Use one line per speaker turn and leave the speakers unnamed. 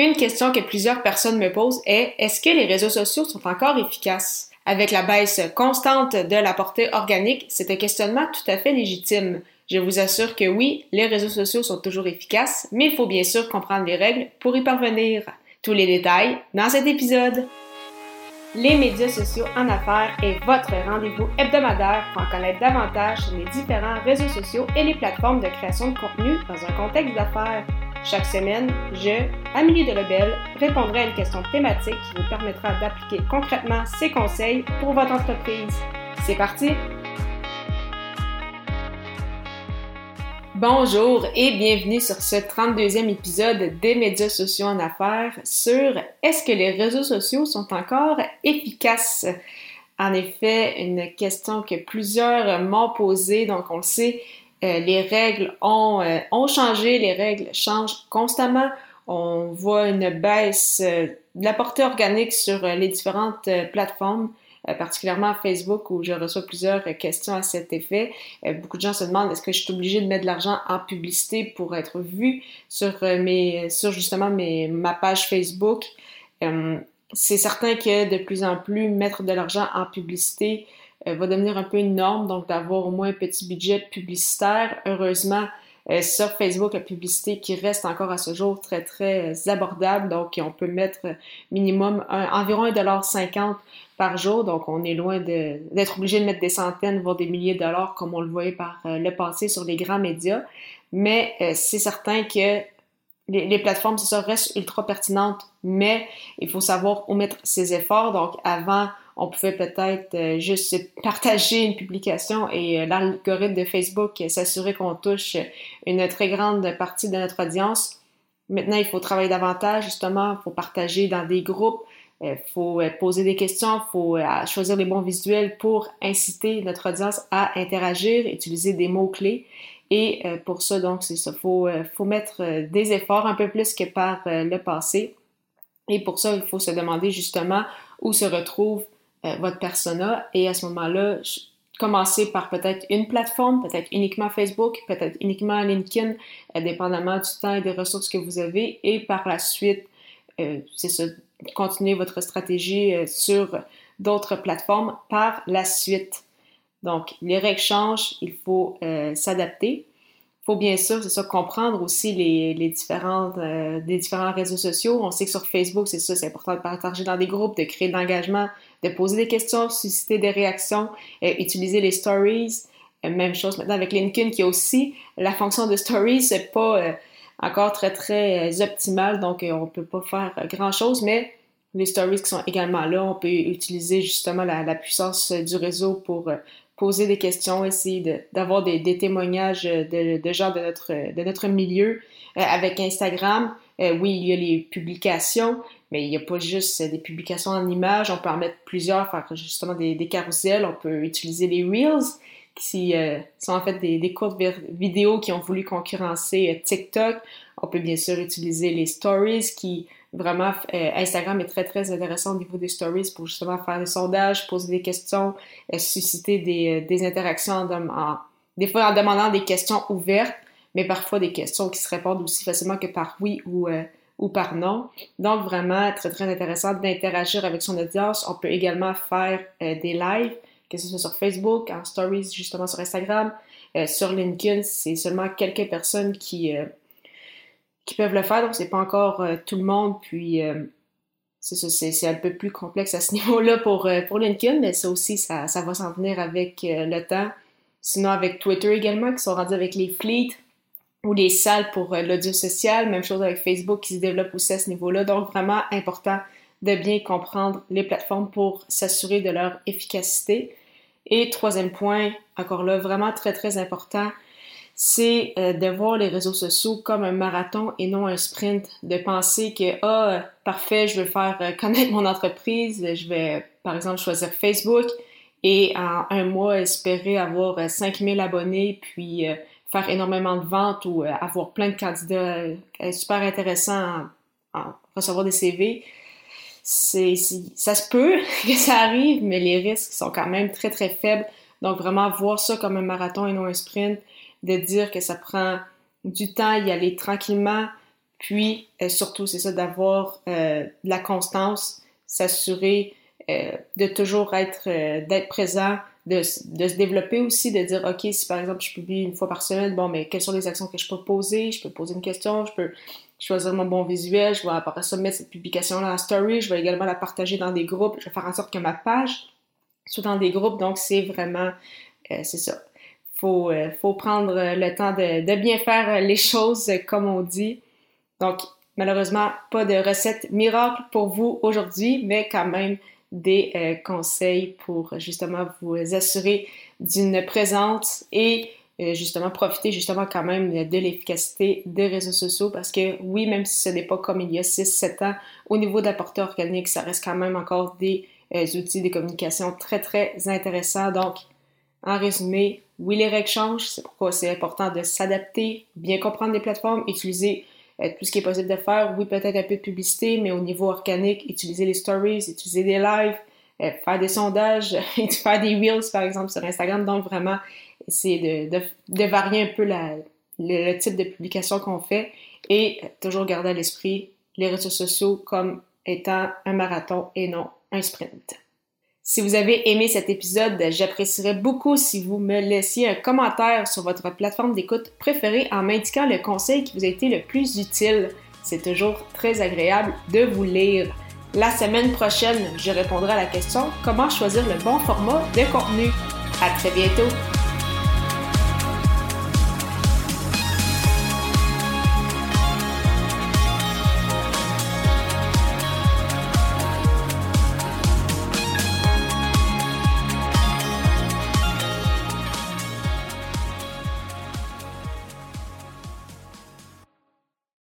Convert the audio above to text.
Une question que plusieurs personnes me posent est est-ce que les réseaux sociaux sont encore efficaces? Avec la baisse constante de la portée organique, c'est un questionnement tout à fait légitime. Je vous assure que oui, les réseaux sociaux sont toujours efficaces, mais il faut bien sûr comprendre les règles pour y parvenir. Tous les détails dans cet épisode. Les médias sociaux en affaires est votre rendez-vous hebdomadaire pour en connaître davantage sur les différents réseaux sociaux et les plateformes de création de contenu dans un contexte d'affaires. Chaque semaine, je, Amélie Delebel, répondrai à une question thématique qui vous permettra d'appliquer concrètement ces conseils pour votre entreprise. C'est parti! Bonjour et bienvenue sur ce 32e épisode des médias sociaux en affaires sur Est-ce que les réseaux sociaux sont encore efficaces? En effet, une question que plusieurs m'ont posée, donc on le sait, euh, les règles ont, euh, ont changé, les règles changent constamment. On voit une baisse euh, de la portée organique sur les différentes plateformes, particulièrement Facebook où je reçois plusieurs questions à cet effet. beaucoup de gens se demandent est-ce que je suis obligée de mettre de l'argent en publicité pour être vue sur mes, sur justement mes, ma page Facebook? c'est certain que de plus en plus mettre de l'argent en publicité euh, va devenir un peu une norme, donc d'avoir au moins un petit budget publicitaire. Heureusement, euh, sur Facebook, la publicité qui reste encore à ce jour très, très euh, abordable. Donc, on peut mettre minimum environ 1,50$ par jour. Donc, on est loin d'être obligé de mettre des centaines, voire des milliers de dollars comme on le voyait par le passé sur les grands médias. Mais c'est certain que les plateformes, c'est ça, restent ultra pertinentes, mais il faut savoir où mettre ses efforts. Donc, avant, on pouvait peut-être euh, juste partager une publication et euh, l'algorithme de Facebook s'assurer qu'on touche une très grande partie de notre audience. Maintenant, il faut travailler davantage, justement, il faut partager dans des groupes, il euh, faut poser des questions, il faut choisir les bons visuels pour inciter notre audience à interagir, utiliser des mots-clés. Et pour ça, donc, il faut, faut mettre des efforts un peu plus que par le passé. Et pour ça, il faut se demander justement où se retrouve euh, votre persona et à ce moment-là, commencer par peut-être une plateforme, peut-être uniquement Facebook, peut-être uniquement LinkedIn, euh, dépendamment du temps et des ressources que vous avez, et par la suite, euh, c'est ça, continuer votre stratégie sur d'autres plateformes par la suite. Donc, les règles changent, il faut s'adapter faut bien sûr, c'est ça, comprendre aussi les, les euh, des différents réseaux sociaux. On sait que sur Facebook, c'est ça, c'est important de partager dans des groupes, de créer de l'engagement, de poser des questions, susciter des réactions, euh, utiliser les stories. Euh, même chose maintenant avec LinkedIn qui a aussi la fonction de stories, c'est pas encore très très optimal, donc on peut pas faire grand chose, mais les stories qui sont également là, on peut utiliser justement la, puissance du réseau pour poser des questions, essayer d'avoir des, témoignages de, gens de notre, de notre milieu. Euh, avec Instagram, euh, oui, il y a les publications, mais il n'y a pas juste des publications en images. On peut en mettre plusieurs, faire justement des, des carousels. On peut utiliser les Reels, qui euh, sont en fait des, des, courtes vidéos qui ont voulu concurrencer TikTok. On peut bien sûr utiliser les Stories qui Vraiment, euh, Instagram est très, très intéressant au niveau des stories pour justement faire des sondages, poser des questions, euh, susciter des, euh, des interactions, en, des fois en demandant des questions ouvertes, mais parfois des questions qui se répondent aussi facilement que par oui ou, ou par non. Donc, vraiment, très, très intéressant d'interagir avec son audience. On peut également faire des lives, que ce soit sur Facebook, en stories, justement sur Instagram. sur LinkedIn, c'est seulement quelques personnes qui qui peuvent le faire, donc c'est pas encore euh, tout le monde, puis euh, c'est un peu plus complexe à ce niveau-là pour, euh, pour LinkedIn, mais ça aussi, ça, ça va s'en venir avec le temps. Sinon, avec Twitter également, qui sont rendus avec les fleets ou les salles pour l'audio social, même chose avec Facebook qui se développe aussi à ce niveau-là, donc vraiment important de bien comprendre les plateformes pour s'assurer de leur efficacité. Et troisième point, encore là, vraiment très très important, c'est euh, de voir les réseaux sociaux comme un marathon et non un sprint, de penser que ah parfait, je veux faire euh, connaître mon entreprise, je vais par exemple choisir Facebook et en un mois espérer avoir 5000 euh, abonnés puis faire énormément de ventes ou avoir plein de candidats super intéressants à recevoir des CV. C'est, ça se peut que ça arrive, mais les risques sont quand même très très faibles. Donc vraiment voir ça comme un marathon et non un sprint, de dire que ça prend du temps, y aller tranquillement, Puis, surtout, c'est ça, d'avoir de la constance, s'assurer de toujours être, d'être présent, de, se développer aussi, de dire, OK, si par exemple je publie une fois par semaine, bon, mais quelles sont les actions que je peux poser? Je peux poser une question, je peux choisir mon bon visuel, je vais après ça mettre cette publication-là en story, je vais également la partager dans des groupes, je vais faire en sorte que ma page soit dans des groupes, donc c'est vraiment, euh, c'est ça. Faut, euh, faut prendre le temps de, bien faire les choses comme on dit. Donc, malheureusement, pas de recette miracle pour vous aujourd'hui, mais quand même des euh, conseils pour justement vous assurer d'une présence et euh, justement profiter justement quand même de l'efficacité des réseaux sociaux parce que oui, même si ce n'est pas comme il y a 6-7 ans, au niveau portée organique, ça reste quand même encore des euh, outils de communication très très intéressants. Donc, en résumé, oui, les règles changent, c'est pourquoi c'est important de s'adapter, bien comprendre les plateformes, utiliser euh, tout ce qui est possible de faire. Oui, peut-être un peu de publicité, mais au niveau organique, utiliser les stories, utiliser des lives, faire des sondages, faire des reels par exemple sur Instagram. Donc vraiment, essayer de, de, varier un peu la, le, type de publication qu'on fait et toujours garder à l'esprit les réseaux sociaux comme étant un marathon et non un sprint. Si vous avez aimé cet épisode, j'apprécierais beaucoup si vous me laissiez un commentaire sur votre plateforme d'écoute préférée en m'indiquant le conseil qui vous a été le plus utile. C'est toujours très agréable de vous lire. La semaine prochaine, je répondrai à la question comment choisir le bon format de contenu? À très bientôt!